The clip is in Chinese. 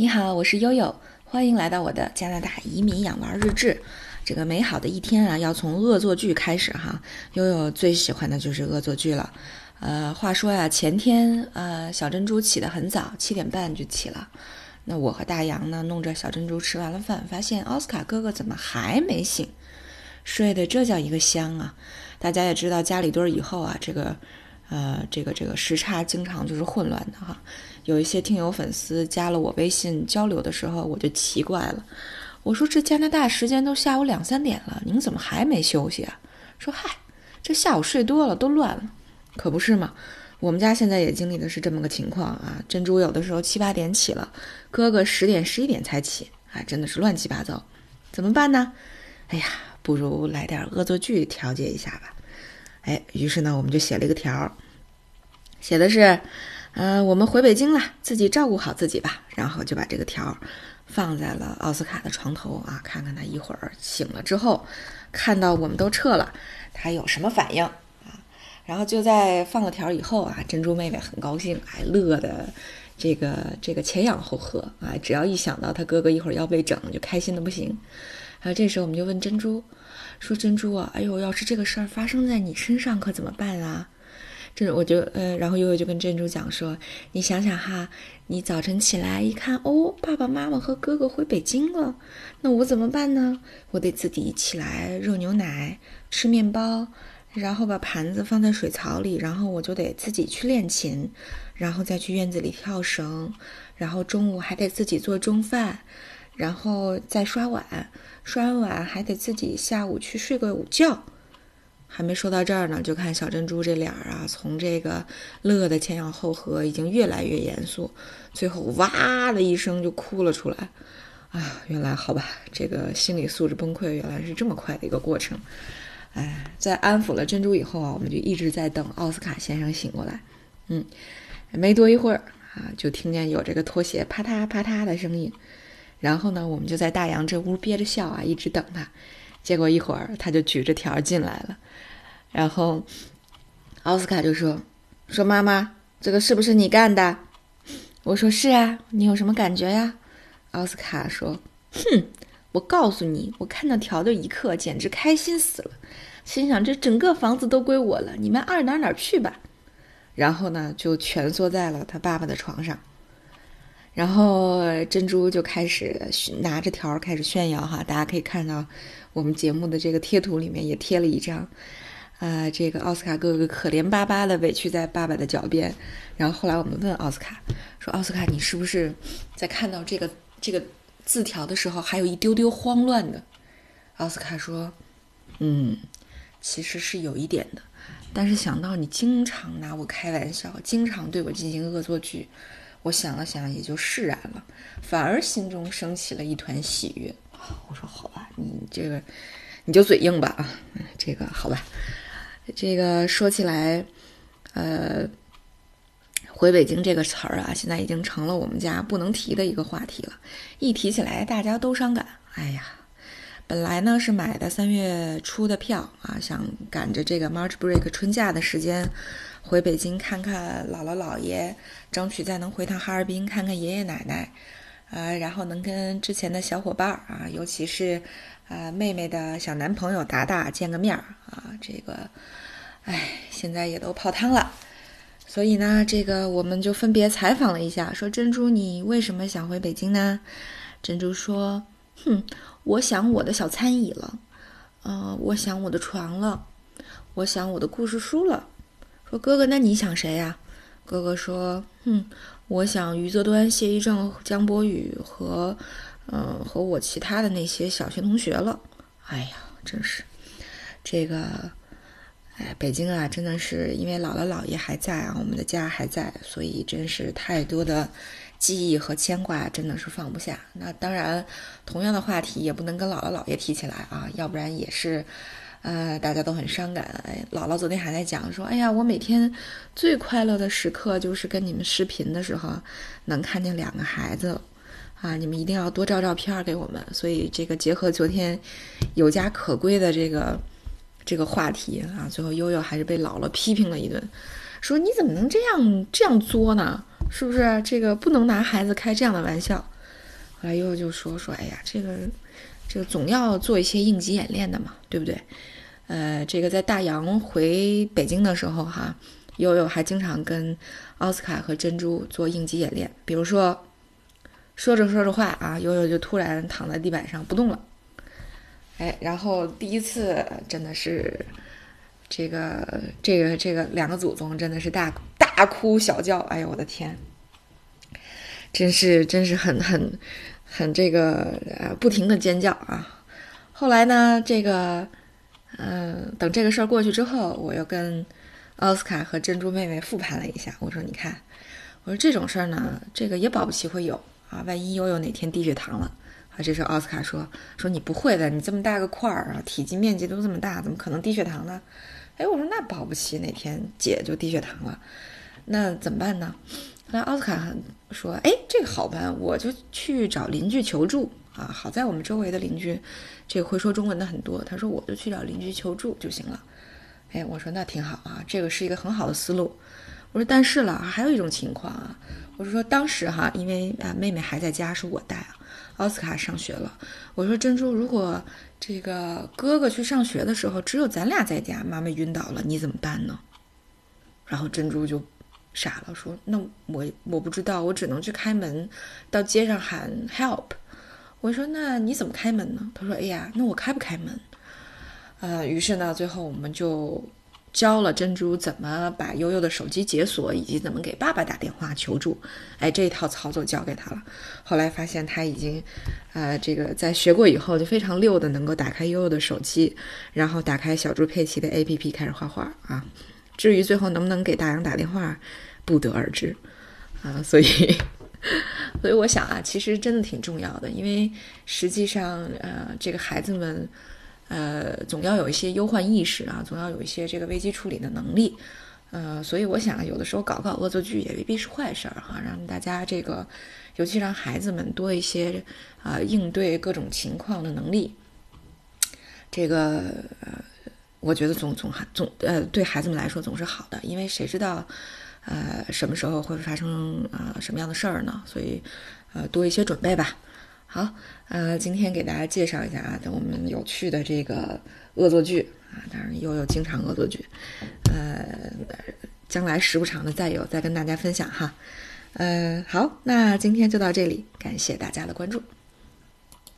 你好，我是悠悠，欢迎来到我的加拿大移民养娃日志。这个美好的一天啊，要从恶作剧开始哈。悠悠最喜欢的就是恶作剧了。呃，话说呀，前天呃，小珍珠起得很早，七点半就起了。那我和大洋呢，弄着小珍珠吃完了饭，发现奥斯卡哥哥怎么还没醒？睡得这叫一个香啊！大家也知道，家里堆儿以后啊，这个。呃，这个这个时差经常就是混乱的哈。有一些听友粉丝加了我微信交流的时候，我就奇怪了。我说这加拿大时间都下午两三点了，您怎么还没休息啊？说嗨，这下午睡多了都乱了，可不是嘛？我们家现在也经历的是这么个情况啊。珍珠有的时候七八点起了，哥哥十点十一点才起，哎，真的是乱七八糟，怎么办呢？哎呀，不如来点恶作剧调节一下吧。哎，于是呢，我们就写了一个条儿，写的是，呃，我们回北京了，自己照顾好自己吧。然后就把这个条儿放在了奥斯卡的床头啊，看看他一会儿醒了之后，看到我们都撤了，他有什么反应啊？然后就在放了条以后啊，珍珠妹妹很高兴，哎，乐的这个这个前仰后合啊，只要一想到他哥哥一会儿要被整，就开心的不行。然后这时候我们就问珍珠。说珍珠啊，哎呦，要是这个事儿发生在你身上，可怎么办啊？这我就呃，然后悠悠就跟珍珠讲说，你想想哈，你早晨起来一看，哦，爸爸妈妈和哥哥回北京了，那我怎么办呢？我得自己起来热牛奶，吃面包，然后把盘子放在水槽里，然后我就得自己去练琴，然后再去院子里跳绳，然后中午还得自己做中饭，然后再刷碗。刷完碗还得自己下午去睡个午觉，还没说到这儿呢，就看小珍珠这脸儿啊，从这个乐的前仰后合，已经越来越严肃，最后哇的一声就哭了出来。啊，原来好吧，这个心理素质崩溃原来是这么快的一个过程。哎，在安抚了珍珠以后啊，我们就一直在等奥斯卡先生醒过来。嗯，没多一会儿啊，就听见有这个拖鞋啪嗒啪嗒的声音。然后呢，我们就在大洋这屋憋着笑啊，一直等他。结果一会儿他就举着条进来了。然后奥斯卡就说：“说妈妈，这个是不是你干的？”我说：“是啊，你有什么感觉呀？”奥斯卡说：“哼，我告诉你，我看到条的一刻，简直开心死了，心想这整个房子都归我了，你们爱哪哪去吧。”然后呢，就蜷缩在了他爸爸的床上。然后珍珠就开始拿着条开始炫耀哈，大家可以看到我们节目的这个贴图里面也贴了一张，啊，这个奥斯卡哥哥可怜巴巴的委屈在爸爸的脚边。然后后来我们问奥斯卡说：“奥斯卡，你是不是在看到这个这个字条的时候还有一丢丢慌乱的？”奥斯卡说：“嗯，其实是有一点的，但是想到你经常拿我开玩笑，经常对我进行恶作剧。”我想了想，也就释然了，反而心中升起了一团喜悦。我说：“好吧，你这个你就嘴硬吧啊，这个好吧。”这个说起来，呃，回北京这个词儿啊，现在已经成了我们家不能提的一个话题了。一提起来，大家都伤感。哎呀，本来呢是买的三月初的票啊，想赶着这个 March Break 春假的时间。回北京看看姥姥姥爷，争取再能回趟哈尔滨看看爷爷奶奶，呃，然后能跟之前的小伙伴儿啊，尤其是啊妹妹的小男朋友达达见个面儿啊，这个，哎，现在也都泡汤了，所以呢，这个我们就分别采访了一下，说珍珠你为什么想回北京呢？珍珠说，哼，我想我的小餐椅了，嗯，我想我的床了，我想我的故事书了。说哥哥，那你想谁呀？哥哥说：“哼，我想余则端、谢一正、江波宇和，嗯，和我其他的那些小学同学了。”哎呀，真是，这个，哎，北京啊，真的是因为姥姥姥爷还在啊，我们的家还在，所以真是太多的记忆和牵挂，真的是放不下。那当然，同样的话题也不能跟姥姥姥爷提起来啊，要不然也是。呃，大家都很伤感。哎，姥姥昨天还在讲说，哎呀，我每天最快乐的时刻就是跟你们视频的时候，能看见两个孩子，啊，你们一定要多照照片给我们。所以这个结合昨天有家可归的这个这个话题啊，最后悠悠还是被姥姥批评了一顿，说你怎么能这样这样作呢？是不是？这个不能拿孩子开这样的玩笑。后来悠悠就说说，哎呀，这个这个总要做一些应急演练的嘛，对不对？呃，这个在大洋回北京的时候哈，悠悠还经常跟奥斯卡和珍珠做应急演练，比如说说着说着话啊，悠悠就突然躺在地板上不动了，哎，然后第一次真的是这个这个这个两个祖宗真的是大大大哭小叫，哎呦我的天！真是，真是很很很这个呃，不停的尖叫啊！后来呢，这个嗯，等这个事儿过去之后，我又跟奥斯卡和珍珠妹妹复盘了一下。我说：“你看，我说这种事儿呢，这个也保不齐会有啊。万一悠悠哪天低血糖了啊？”这时候奥斯卡说：“说你不会的，你这么大个块儿啊，体积面积都这么大，怎么可能低血糖呢？”哎，我说那保不齐哪天姐就低血糖了，那怎么办呢？那奥斯卡说：“哎，这个好办，我就去找邻居求助啊。好在我们周围的邻居，这个会说中文的很多。他说我就去找邻居求助就行了。哎，我说那挺好啊，这个是一个很好的思路。我说但是了，还有一种情况啊，我是说当时哈，因为啊妹妹还在家，是我带啊，奥斯卡上学了。我说珍珠，如果这个哥哥去上学的时候，只有咱俩在家，妈妈晕倒了，你怎么办呢？然后珍珠就。”傻了，说那我我不知道，我只能去开门，到街上喊 help。我说那你怎么开门呢？他说哎呀，那我开不开门？呃，于是呢，最后我们就教了珍珠怎么把悠悠的手机解锁，以及怎么给爸爸打电话求助。哎，这一套操作教给他了。后来发现他已经，呃，这个在学过以后就非常溜的能够打开悠悠的手机，然后打开小猪佩奇的 APP 开始画画啊。至于最后能不能给大洋打电话，不得而知，啊，所以，所以我想啊，其实真的挺重要的，因为实际上，呃，这个孩子们，呃，总要有一些忧患意识啊，总要有一些这个危机处理的能力，呃，所以我想，有的时候搞搞恶作剧也未必是坏事儿哈，让大家这个，尤其让孩子们多一些啊应对各种情况的能力，这个呃。我觉得总总还总呃对孩子们来说总是好的，因为谁知道，呃什么时候会发生啊什么样的事儿呢？所以，呃多一些准备吧。好，呃今天给大家介绍一下啊，我们有趣的这个恶作剧啊，当然又有经常恶作剧，呃将来时不常的再有再跟大家分享哈。呃好，那今天就到这里，感谢大家的关注。